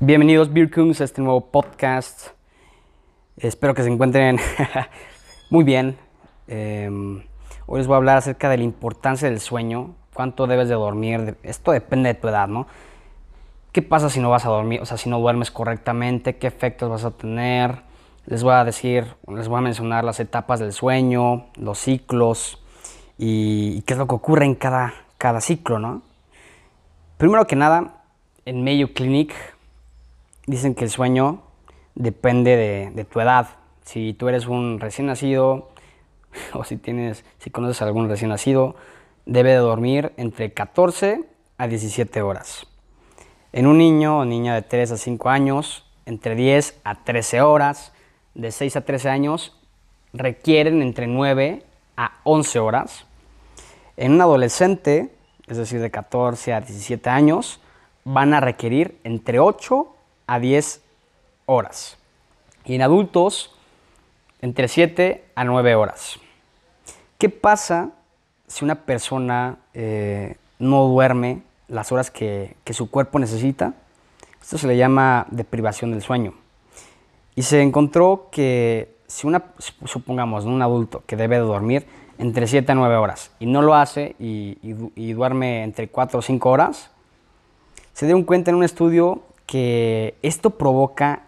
Bienvenidos Beerkungs a este nuevo podcast. Espero que se encuentren muy bien. Eh, hoy les voy a hablar acerca de la importancia del sueño, cuánto debes de dormir. Esto depende de tu edad, ¿no? ¿Qué pasa si no vas a dormir? O sea, si no duermes correctamente, qué efectos vas a tener. Les voy a decir, les voy a mencionar las etapas del sueño, los ciclos y, y qué es lo que ocurre en cada, cada ciclo, ¿no? Primero que nada, en Mayo Clinic dicen que el sueño depende de, de, tu edad. Si tú eres un recién nacido o si tienes, si conoces a algún recién nacido, debe de dormir entre 14 a 17 horas. En un niño o niña de 3 a 5 años, entre 10 a 13 horas. De 6 a 13 años requieren entre 9 a 11 horas. En un adolescente, es decir, de 14 a 17 años, van a requerir entre 8 a 10 horas. Y en adultos, entre 7 a 9 horas. ¿Qué pasa si una persona eh, no duerme las horas que, que, su cuerpo necesita? Esto se le llama deprivación del sueño. Y se encontró que si una, supongamos, un adulto que debe de dormir entre 7 a 9 horas y no lo hace y, y, y duerme entre 4 o 5 horas, se dieron cuenta en un estudio que esto provoca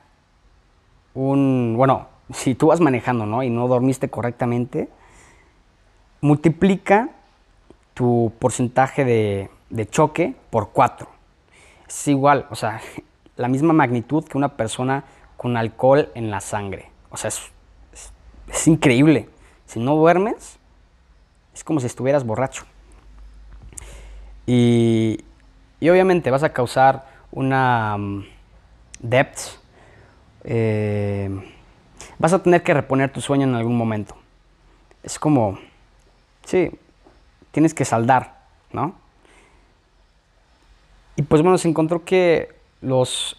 un, bueno, si tú vas manejando ¿no? y no dormiste correctamente, multiplica tu porcentaje de, choque por 4. Es igual, o sea, la misma magnitud que una persona con alcohol en la sangre. O sea, es, es, es increíble. Si no duermes, es como si estuvieras borracho. Y, y obviamente vas a causar una um, depth, eh, vas a tener que reponer tu sueño en algún momento. Es como, sí, tienes que saldar, ¿no? Y pues bueno, se encontró que los,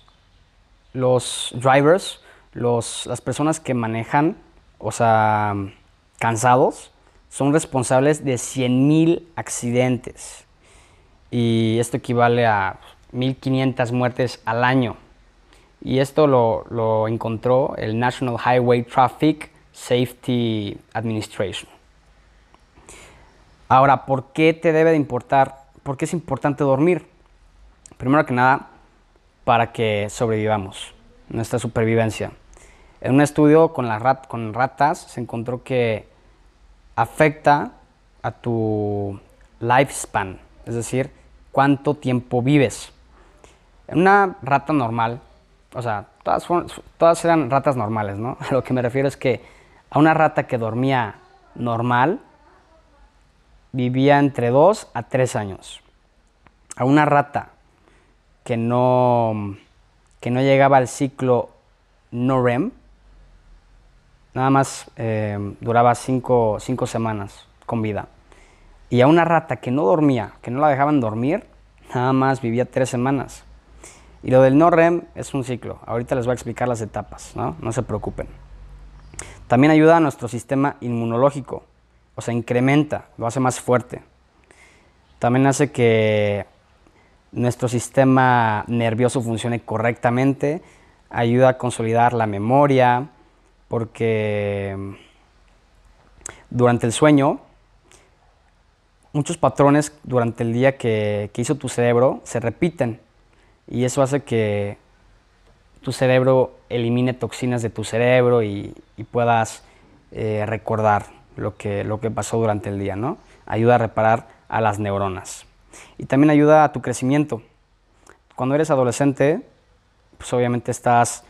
los drivers, los, las personas que manejan, o sea, cansados, son responsables de 100.000 accidentes. Y esto equivale a 1.500 muertes al año. Y esto lo, lo, encontró el National Highway Traffic Safety Administration. Ahora, ¿por qué te debe de importar? ¿Por qué es importante dormir? Primero que nada, para que sobrevivamos, nuestra supervivencia. En un estudio con, las rat con ratas se encontró que afecta a tu lifespan, es decir, cuánto tiempo vives. Una rata normal, o sea, todas, todas eran ratas normales, ¿no? A lo que me refiero es que a una rata que dormía normal vivía entre 2 a 3 años. A una rata que no, que no llegaba al ciclo no REM, nada más eh, duraba 5 semanas con vida. Y a una rata que no dormía, que no la dejaban dormir, nada más vivía 3 semanas. Y lo del no REM es un ciclo. Ahorita les voy a explicar las etapas, ¿no? No se preocupen. También ayuda a nuestro sistema inmunológico, o sea, incrementa, lo hace más fuerte. También hace que nuestro sistema nervioso funcione correctamente, ayuda a consolidar la memoria, porque durante el sueño, muchos patrones durante el día que, que hizo tu cerebro se repiten y eso hace que tu cerebro elimine toxinas de tu cerebro y, puedas eh, recordar lo que, lo que pasó durante el día, ¿no? Ayuda a reparar a las neuronas. Y también ayuda a tu crecimiento. Cuando eres adolescente, pues obviamente estás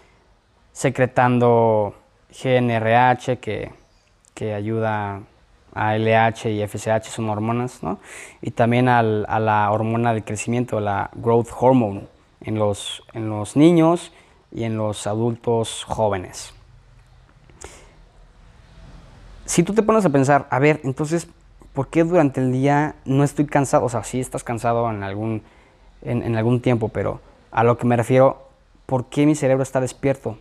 secretando GNRH que, que ayuda a LH y FSH, son hormonas, ¿no? Y también a la hormona del crecimiento, la growth hormone en los, en los niños y en los adultos jóvenes. Si tú te pones a pensar, a ver, entonces, ¿por qué durante el día no estoy cansado? O sea, sí estás cansado en algún, en, en algún tiempo, pero a lo que me refiero, ¿por qué mi cerebro está despierto?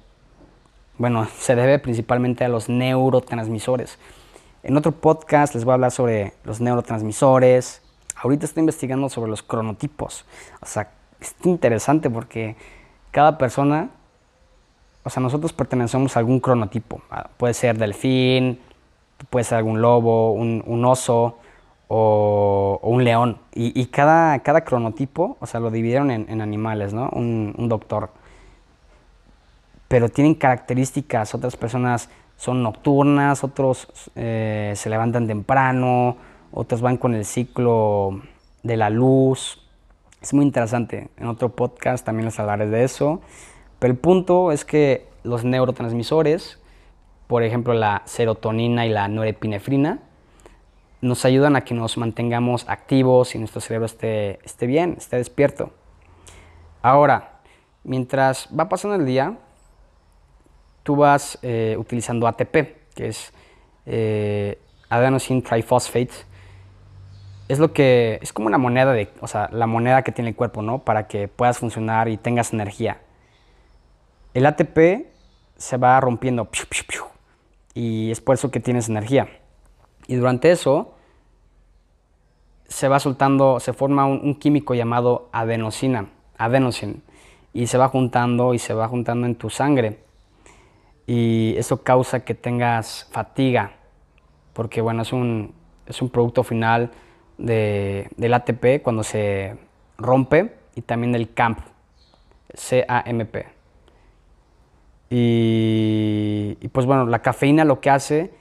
Bueno, se debe principalmente a los neurotransmisores. En otro podcast les voy a hablar sobre los neurotransmisores. Ahorita estoy investigando sobre los cronotipos. O sea, es interesante porque cada persona, o sea, nosotros pertenecemos a algún cronotipo. Puede ser delfín, puede ser algún lobo, un, oso o, un león. Y, cada, cada, cronotipo, o sea, lo dividieron en, animales, ¿no? Un, doctor. Pero tienen características, otras personas son nocturnas, otros eh, se levantan temprano, otros van con el ciclo de la luz. Es muy interesante. En otro podcast también les hablaré de eso. Pero el punto es que los neurotransmisores, por ejemplo la serotonina y la norepinefrina, nos ayudan a que nos mantengamos activos y nuestro cerebro esté, esté bien, esté despierto. Ahora, mientras va pasando el día, tú vas eh, utilizando ATP, que es eh, adenosine triphosphate, es lo que es como una moneda de, o sea, la moneda que tiene el cuerpo, ¿no? Para que puedas funcionar y tengas energía. El ATP se va rompiendo y es por eso que tienes energía. Y durante eso se va soltando, se forma un, químico llamado adenosina, adenosine, y se va juntando y se va juntando en tu sangre. Y eso causa que tengas fatiga, porque bueno, es un, es un producto final del ATP cuando se rompe y también del CAMP, C-A-M-P. Y, y, pues bueno, la cafeína lo que hace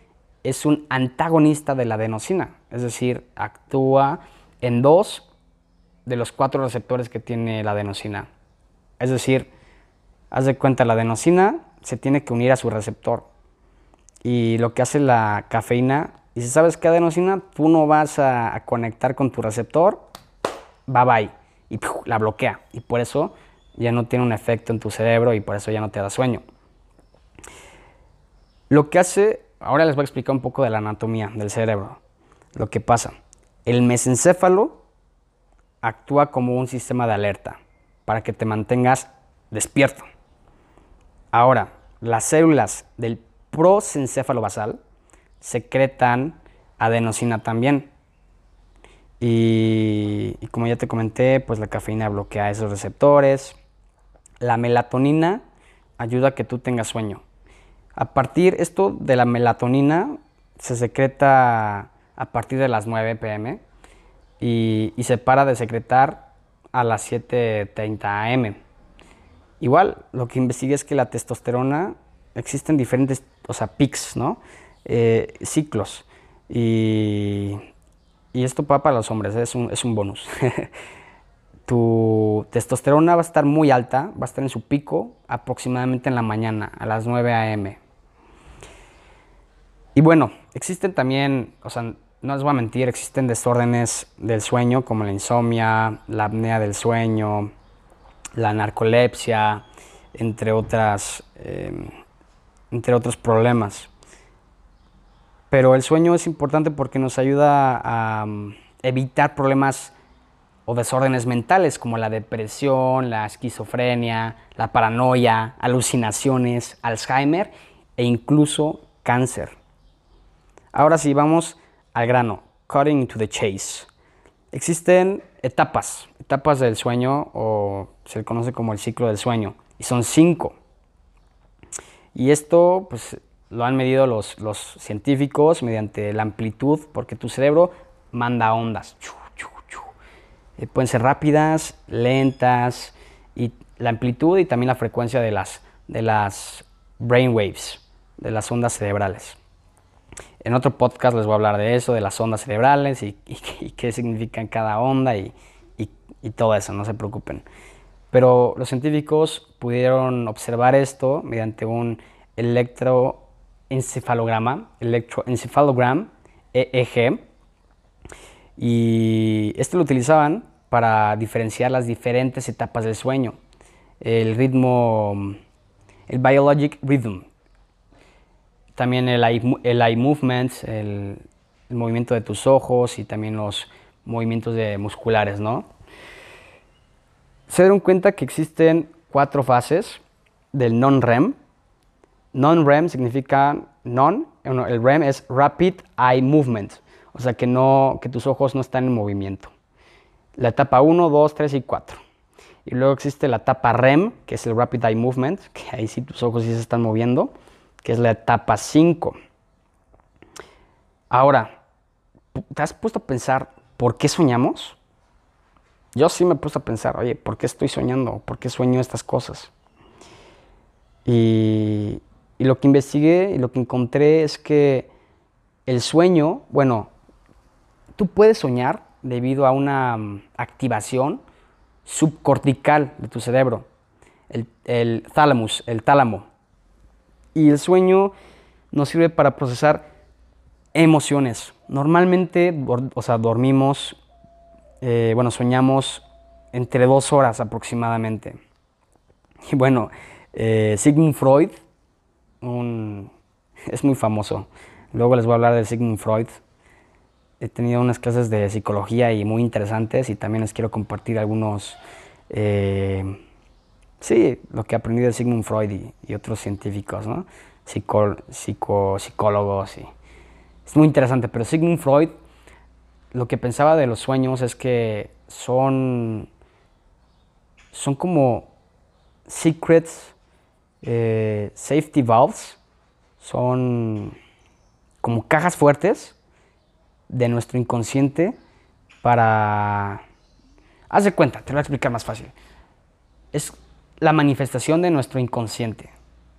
es un antagonista de la adenosina, es decir, actúa en dos de los cuatro receptores que tiene la adenosina. Es decir, haz de cuenta, la adenosina se tiene que unir a su receptor. Y lo que hace la cafeína y si sabes que adenosina, tú no vas a, conectar con tu receptor, bye bye. Y la bloquea. Y por eso ya no tiene un efecto en tu cerebro y por eso ya no te da sueño. Lo que hace, ahora les voy a explicar un poco de la anatomía del cerebro. Lo que pasa, el mesencéfalo actúa como un sistema de alerta para que te mantengas despierto. Ahora, las células del prosencéfalo basal secretan adenosina también. Y, como ya te comenté, pues la cafeína bloquea esos receptores. La melatonina ayuda a que tú tengas sueño. A partir esto de la melatonina se secreta a partir de las 9 pm y, y se para de secretar a las 7.30 am. Igual, lo que investigué es que la testosterona existen diferentes, o sea, pics, ¿no? Eh, ciclos. Y, esto va para los hombres, es un, es un bonus. tu testosterona va a estar muy alta, va a estar en su pico aproximadamente en la mañana, a las 9 a.m. Y bueno, existen también, o sea, no les voy a mentir, existen desórdenes del sueño como la insomnia, la apnea del sueño, la narcolepsia, entre, otras, eh, entre otros problemas. Pero el sueño es importante porque nos ayuda a mm, evitar problemas o desórdenes mentales como la depresión, la esquizofrenia, la paranoia, alucinaciones, Alzheimer e incluso cáncer. Ahora sí, vamos al grano, cutting to the chase. Existen etapas, etapas del sueño o se le conoce como el ciclo del sueño y son cinco. Y esto pues lo han medido los, científicos mediante la amplitud, porque tu cerebro manda ondas. Eh, pueden ser rápidas, lentas, y la amplitud y también la frecuencia de las, de las brain waves, de las ondas cerebrales. En otro podcast les voy a hablar de eso, de las ondas cerebrales y, y qué significan cada onda y, y todo eso, no se preocupen. Pero los científicos pudieron observar esto mediante un electro encefalograma, electroencefalogram, EEG, y este lo utilizaban para diferenciar las diferentes etapas del sueño. El ritmo, el biologic rhythm, también el eye, el movement, el, el, movimiento de tus ojos y también los movimientos de musculares, ¿no? Se dieron cuenta que existen cuatro fases del non-REM, Non-REM significa non, el REM es Rapid Eye Movement, o sea que, no, que tus ojos no están en movimiento. La etapa 1, 2, 3 y 4. Y luego existe la etapa REM, que es el Rapid Eye Movement, que ahí sí tus ojos sí se están moviendo, que es la etapa 5. Ahora, ¿te has puesto a pensar por qué soñamos? Yo sí me he puesto a pensar, oye, ¿por qué estoy soñando? ¿Por qué sueño estas cosas? Y, y lo que investigué y lo que encontré es que el sueño, bueno, tú puedes soñar debido a una mm, activación subcortical de tu cerebro, el, el thalamus, el tálamo. Y el sueño nos sirve para procesar emociones. Normalmente, o sea, dormimos, eh, bueno, soñamos entre dos horas aproximadamente. Y bueno, eh, Sigmund Freud, es muy famoso. Luego les voy a hablar de Sigmund Freud. He tenido unas clases de psicología y muy interesantes y también les quiero compartir algunos, eh, sí, lo que he aprendido de Sigmund Freud y, otros científicos, ¿no? Psico, psicólogos. Y, es muy interesante, pero Sigmund Freud lo que pensaba de los sueños es que son, son como secrets, eh, safety valves, son como cajas fuertes de nuestro inconsciente para... Haz de cuenta, te lo voy a explicar más fácil. Es la manifestación de nuestro inconsciente.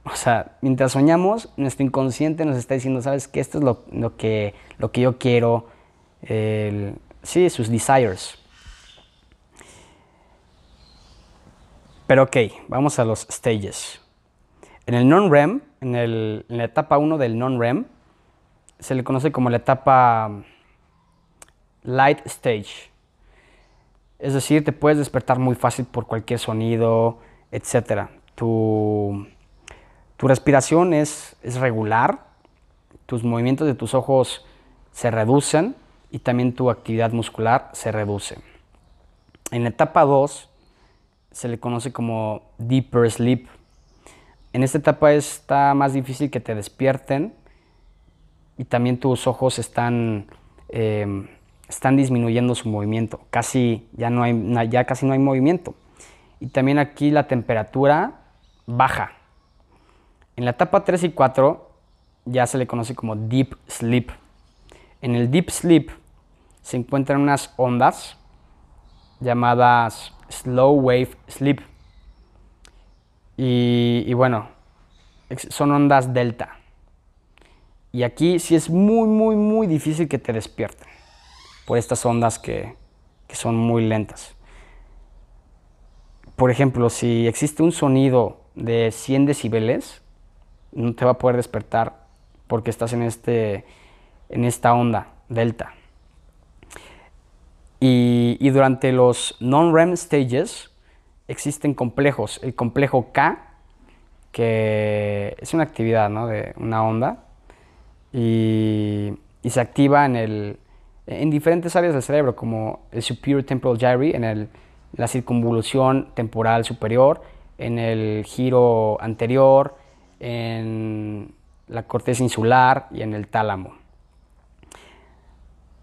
O sea, mientras soñamos, nuestro inconsciente nos está diciendo, sabes que esto es lo, que, lo que yo quiero, sí, sus desires. Pero ok, vamos a los stages. En el non-REM, en, la etapa 1 del non-REM, se le conoce como la etapa light stage. Es decir, te puedes despertar muy fácil por cualquier sonido, etc. Tu, tu respiración es, es regular, tus movimientos de tus ojos se reducen y también tu actividad muscular se reduce. En la etapa 2 se le conoce como deeper sleep. En esta etapa está más difícil que te despierten y también tus ojos están eh, están disminuyendo su movimiento, casi ya, no hay, ya casi no hay movimiento. Y también aquí la temperatura baja. En la etapa 3 y 4 ya se le conoce como deep sleep. En el deep sleep se encuentran unas ondas llamadas slow wave sleep. Y, y bueno, son ondas delta. Y aquí sí es muy, muy, muy difícil que te despierten por estas ondas que, son muy lentas. Por ejemplo, si existe un sonido de 100 decibeles, no te va a poder despertar porque estás en, este, en esta onda delta. Y, durante los non-REM stages existen complejos. El complejo K, que es una actividad de una onda, y se activa en el, en diferentes áreas del cerebro, como el superior temporal gyri, en el, la circunvolución temporal superior, en el giro anterior, en la corteza insular y en el tálamo.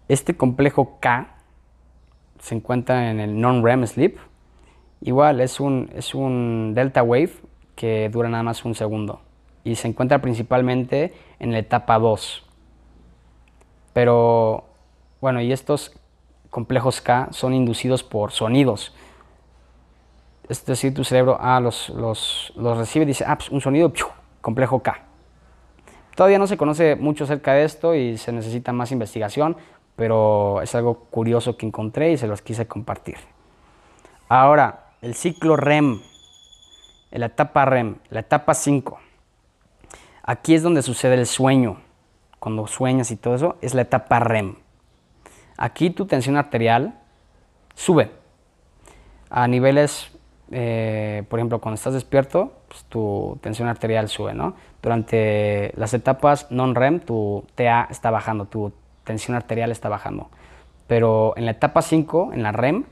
Este complejo K se encuentra en el non-REM sleep. Igual es un, es un delta wave que dura nada más un segundo y se encuentra principalmente en la etapa 2. Pero bueno, y estos complejos K son inducidos por sonidos. Es decir, tu cerebro ah, los, los, recibe y dice, ah, pues un sonido, complejo K. Todavía no se conoce mucho acerca de esto y se necesita más investigación, pero es algo curioso que encontré y se los quise compartir. Ahora, el ciclo REM, la etapa REM, la etapa 5. Aquí es donde sucede el sueño. Cuando sueñas y todo eso, es la etapa REM. Aquí tu tensión arterial sube a niveles, eh, por ejemplo, cuando estás despierto, pues, tu tensión arterial sube, ¿no? Durante las etapas non-REM, tu TA está bajando, tu tensión arterial está bajando. Pero en la etapa 5, en la REM,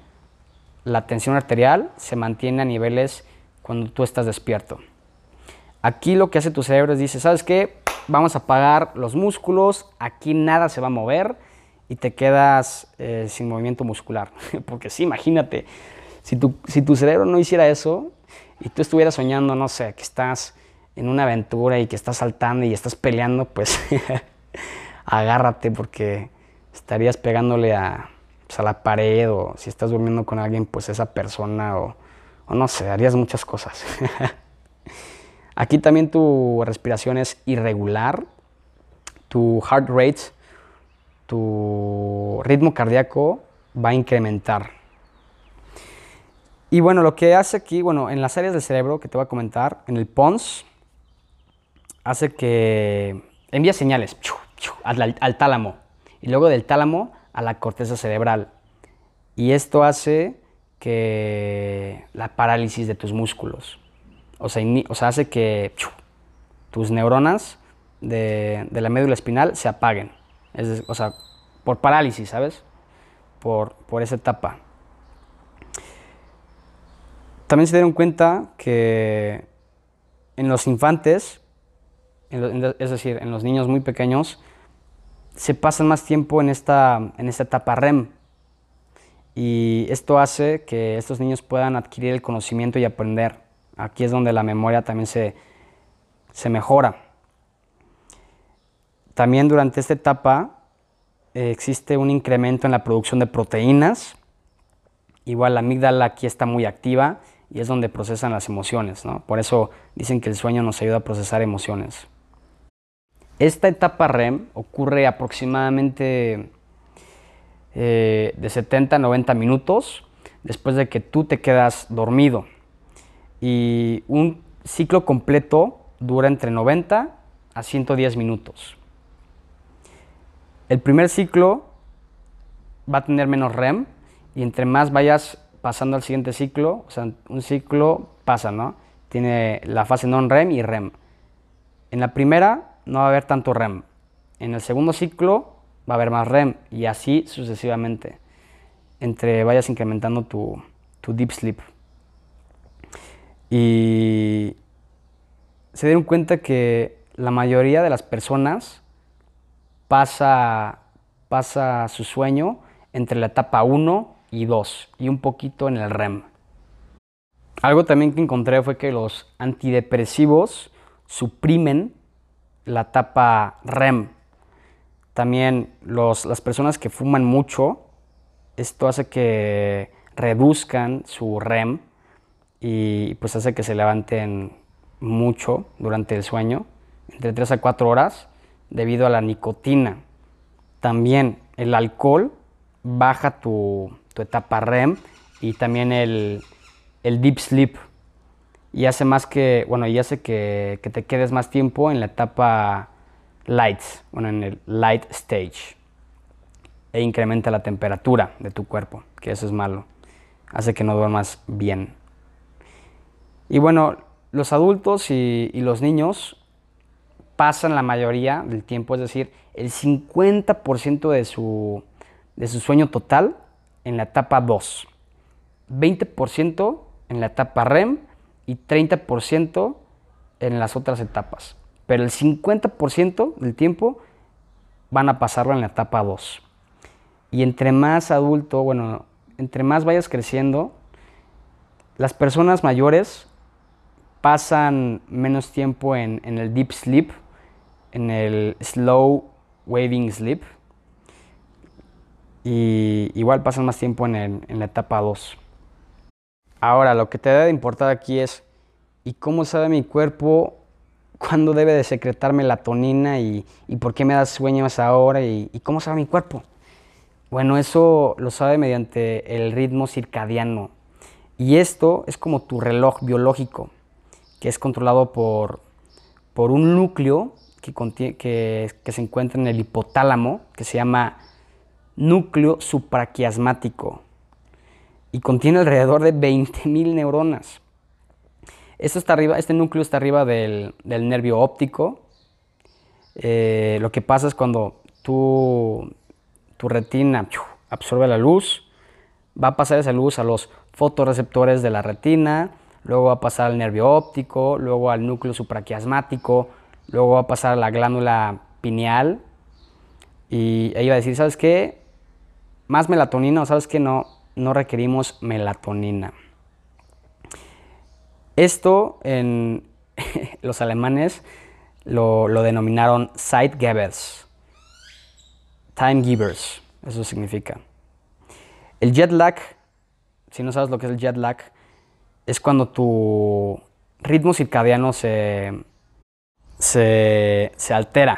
la tensión arterial se mantiene a niveles cuando tú estás despierto. Aquí lo que hace tu cerebro es dice, ¿sabes qué? Vamos a apagar los músculos, aquí nada se va a mover, y te quedas eh, sin movimiento muscular. Porque sí, imagínate, si, tu, si tu cerebro no hiciera eso y tú estuvieras soñando, no sé, que estás en una aventura y que estás saltando y estás peleando, pues agárrate porque estarías pegándole a, pues, a la pared o si estás durmiendo con alguien, pues esa persona o, no sé, harías muchas cosas. Aquí también tu respiración es irregular, tu heart rate, tu ritmo cardíaco va a incrementar. Y bueno, lo que hace aquí, bueno, en las áreas del cerebro que te voy a comentar, en el PONS, hace que envía señales al, al tálamo y luego del tálamo a la corteza cerebral. Y esto hace que la parálisis de tus músculos. O sea, o sea hace que tus neuronas de, la médula espinal se apaguen. O sea, por parálisis, ¿sabes? Por, por esa etapa. También se dieron cuenta que en los infantes, es decir, en los niños muy pequeños, se pasan más tiempo en esta, en esta etapa REM. Y esto hace que estos niños puedan adquirir el conocimiento y aprender. Aquí es donde la memoria también se, se mejora. También durante esta etapa eh, existe un incremento en la producción de proteínas. Igual la amígdala aquí está muy activa y es donde procesan las emociones. ¿no? Por eso dicen que el sueño nos ayuda a procesar emociones. Esta etapa REM ocurre aproximadamente eh, de 70 a 90 minutos después de que tú te quedas dormido. Y un ciclo completo dura entre 90 a 110 minutos. El primer ciclo va a tener menos REM y entre más vayas pasando al siguiente ciclo, o sea, un ciclo pasa, ¿no? Tiene la fase non-REM y REM. En la primera no va a haber tanto REM. En el segundo ciclo va a haber más REM y así sucesivamente, entre vayas incrementando tu, deep sleep. Y se dieron cuenta que la mayoría de las personas pasa, pasa su sueño entre la etapa 1 y 2 y un poquito en el REM. Algo también que encontré fue que los antidepresivos suprimen la etapa REM. También las personas que fuman mucho, esto hace que reduzcan su REM y pues hace que se levanten mucho durante el sueño, entre 3 a 4 horas, debido a la nicotina. También el alcohol baja tu, etapa REM y también el, el deep sleep y hace más que, bueno, y hace que, te quedes más tiempo en la etapa light, bueno, en el light stage. E incrementa la temperatura de tu cuerpo, que eso es malo. Hace que no duermas bien. Y bueno, los adultos y, los niños pasan la mayoría del tiempo, es decir, el 50% de su, de su sueño total en la etapa 2, 20% en la etapa REM y 30% en las otras etapas. Pero el 50% del tiempo van a pasarlo en la etapa 2. Y entre más adulto, bueno, entre más vayas creciendo, las personas mayores pasan menos tiempo en, el deep sleep, en el slow waving sleep. Y igual pasan más tiempo en, en la etapa 2. Ahora, lo que te debe de importar aquí es, ¿y cómo sabe mi cuerpo cuándo debe de secretar melatonina y, por qué me da sueño a esa hora y, y, cómo sabe mi cuerpo? Bueno, eso lo sabe mediante el ritmo circadiano. Y esto es como tu reloj biológico, que es controlado por, por un núcleo que, que se encuentra en el hipotálamo, que se llama núcleo supraquiasmático y contiene alrededor de 20.000 neuronas. Está arriba, este núcleo está arriba del, nervio óptico. Eh, lo que pasa es cuando tu, tu retina absorbe la luz, va a pasar esa luz a los fotorreceptores de la retina, luego va a pasar al nervio óptico, luego al núcleo supraquiasmático, luego va a pasar a la glándula pineal y ahí va a decir, ¿sabes qué? Más melatonina sabes qué no, no requerimos melatonina. Esto en los alemanes lo, denominaron Zeitgebers, time givers, eso significa. El jet lag, si no sabes lo que es el jet lag, es cuando tu ritmo circadiano se, se, se altera.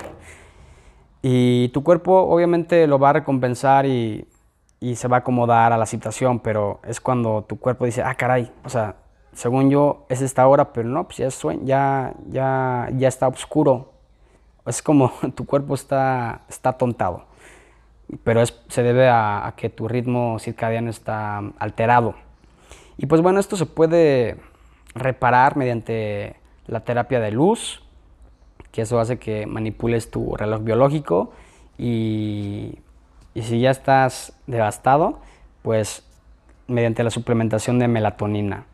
Y tu cuerpo obviamente lo va a recompensar y, y, se va a acomodar a la situación, pero es cuando tu cuerpo dice, ah, caray, o sea, según yo es esta hora, pero no, pues ya, es ya, ya, ya está oscuro. Es como tu cuerpo está, está tontado, pero es, se debe a, a que tu ritmo circadiano está alterado. Y pues bueno, esto se puede reparar mediante la terapia de luz, que eso hace que manipules tu reloj biológico y, y si ya estás devastado, pues mediante la suplementación de melatonina.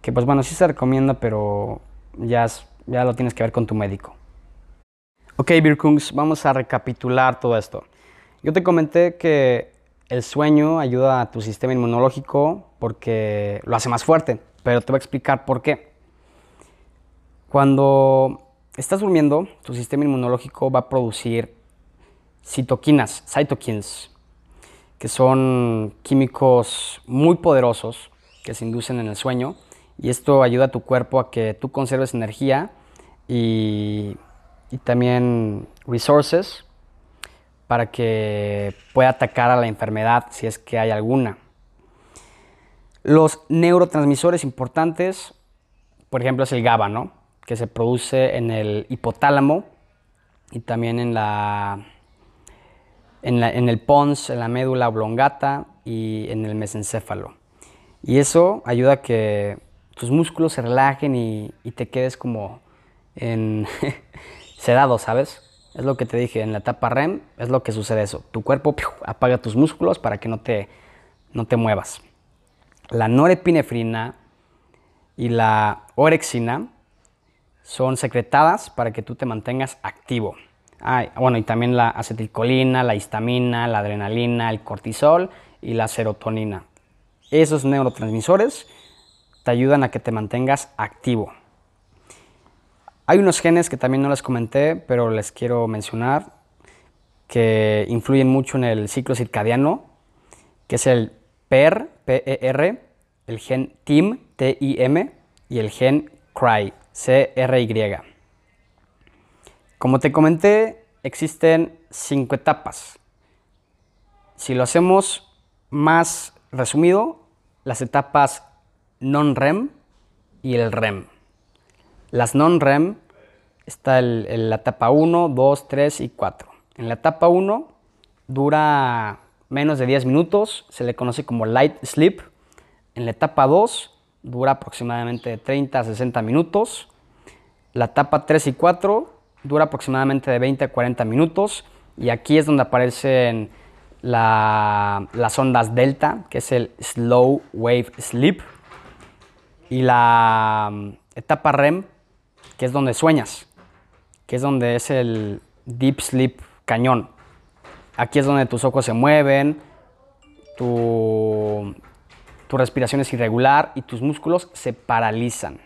Que pues bueno, sí se recomienda, pero ya, ya lo tienes que ver con tu médico. Ok, Birkungs, vamos a recapitular todo esto. Yo te comenté que el sueño ayuda a tu sistema inmunológico porque lo hace más fuerte, pero te voy a explicar por qué. Cuando estás durmiendo, tu sistema inmunológico va a producir citoquinas, cytokines, que son químicos muy poderosos que se inducen en el sueño y esto ayuda a tu cuerpo a que tú conserves energía y, y también resources para que pueda atacar a la enfermedad si es que hay alguna. Los neurotransmisores importantes, por ejemplo, es el GABA, ¿no? que se produce en el hipotálamo y también en, la, en, el pons, en la médula oblongata y en el mesencéfalo. Y eso ayuda a que tus músculos se relajen y, te quedes como en sedado, ¿sabes? Es lo que te dije, en la etapa REM es lo que sucede eso. Tu cuerpo apaga tus músculos para que no te, no te muevas. La norepinefrina y la orexina son secretadas para que tú te mantengas activo. Bueno, y también la acetilcolina, la histamina, la adrenalina, el cortisol y la serotonina. Esos neurotransmisores te ayudan a que te mantengas activo. Hay unos genes que también no les comenté, pero les quiero mencionar, que influyen mucho en el ciclo circadiano, que es el PER, PER, el gen TIM, T-I-M, y el gen CRY, CRY. Como te comenté, existen cinco etapas. Si lo hacemos más resumido, las etapas non-REM y el REM. Las non-REM está en la etapa 1, 2, 3 y 4. En la etapa 1 dura menos de 10 minutos, se le conoce como light sleep. En la etapa 2 dura aproximadamente 30 a 60 minutos. La etapa 3 y 4 dura aproximadamente de 20 a 40 minutos. Y aquí es donde aparecen las ondas delta, que es el slow wave sleep. Y la mm, etapa REM, que es donde sueñas, que es donde es el deep sleep cañón. Aquí es donde tus ojos se mueven, tu, tu respiración es irregular y tus músculos se paralizan.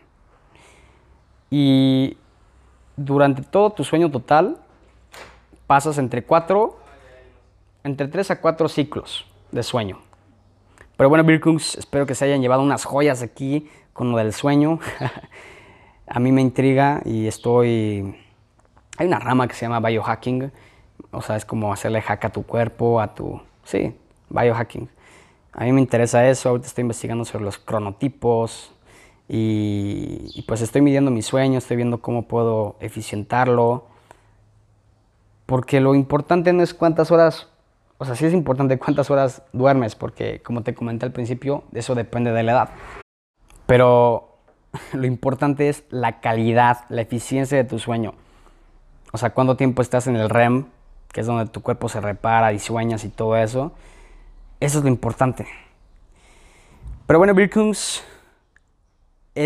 Y durante todo tu sueño total pasas entre 4, entre 3 a 4 ciclos de sueño. Pero bueno, Birkungs, espero que se hayan llevado unas joyas aquí con lo del sueño. a mí me intriga y estoy... Hay una rama que se llama biohacking, o sea, es como hacerle hack a tu cuerpo, a tu... Sí, biohacking. A mí me interesa eso, ahorita estoy investigando sobre los cronotipos y, pues estoy midiendo mi sueño, estoy viendo cómo puedo eficientarlo. Porque lo importante no es cuántas horas, o sea, sí es importante cuántas horas duermes, porque como te comenté al principio, eso depende de la edad. Pero lo importante es la calidad, la eficiencia de tu sueño. O sea, cuánto tiempo estás en el REM, que es donde tu cuerpo se repara y sueñas y todo eso. Eso es lo importante. Pero bueno, Birkungs,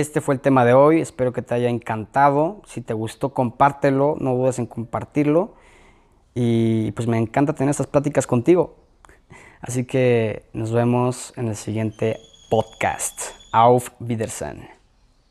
este fue el tema de hoy. Espero que te haya encantado. Si te gustó, compártelo. No dudes en compartirlo. Y pues me encanta tener estas pláticas contigo. Así que nos vemos en el siguiente podcast. Auf Wiedersehen.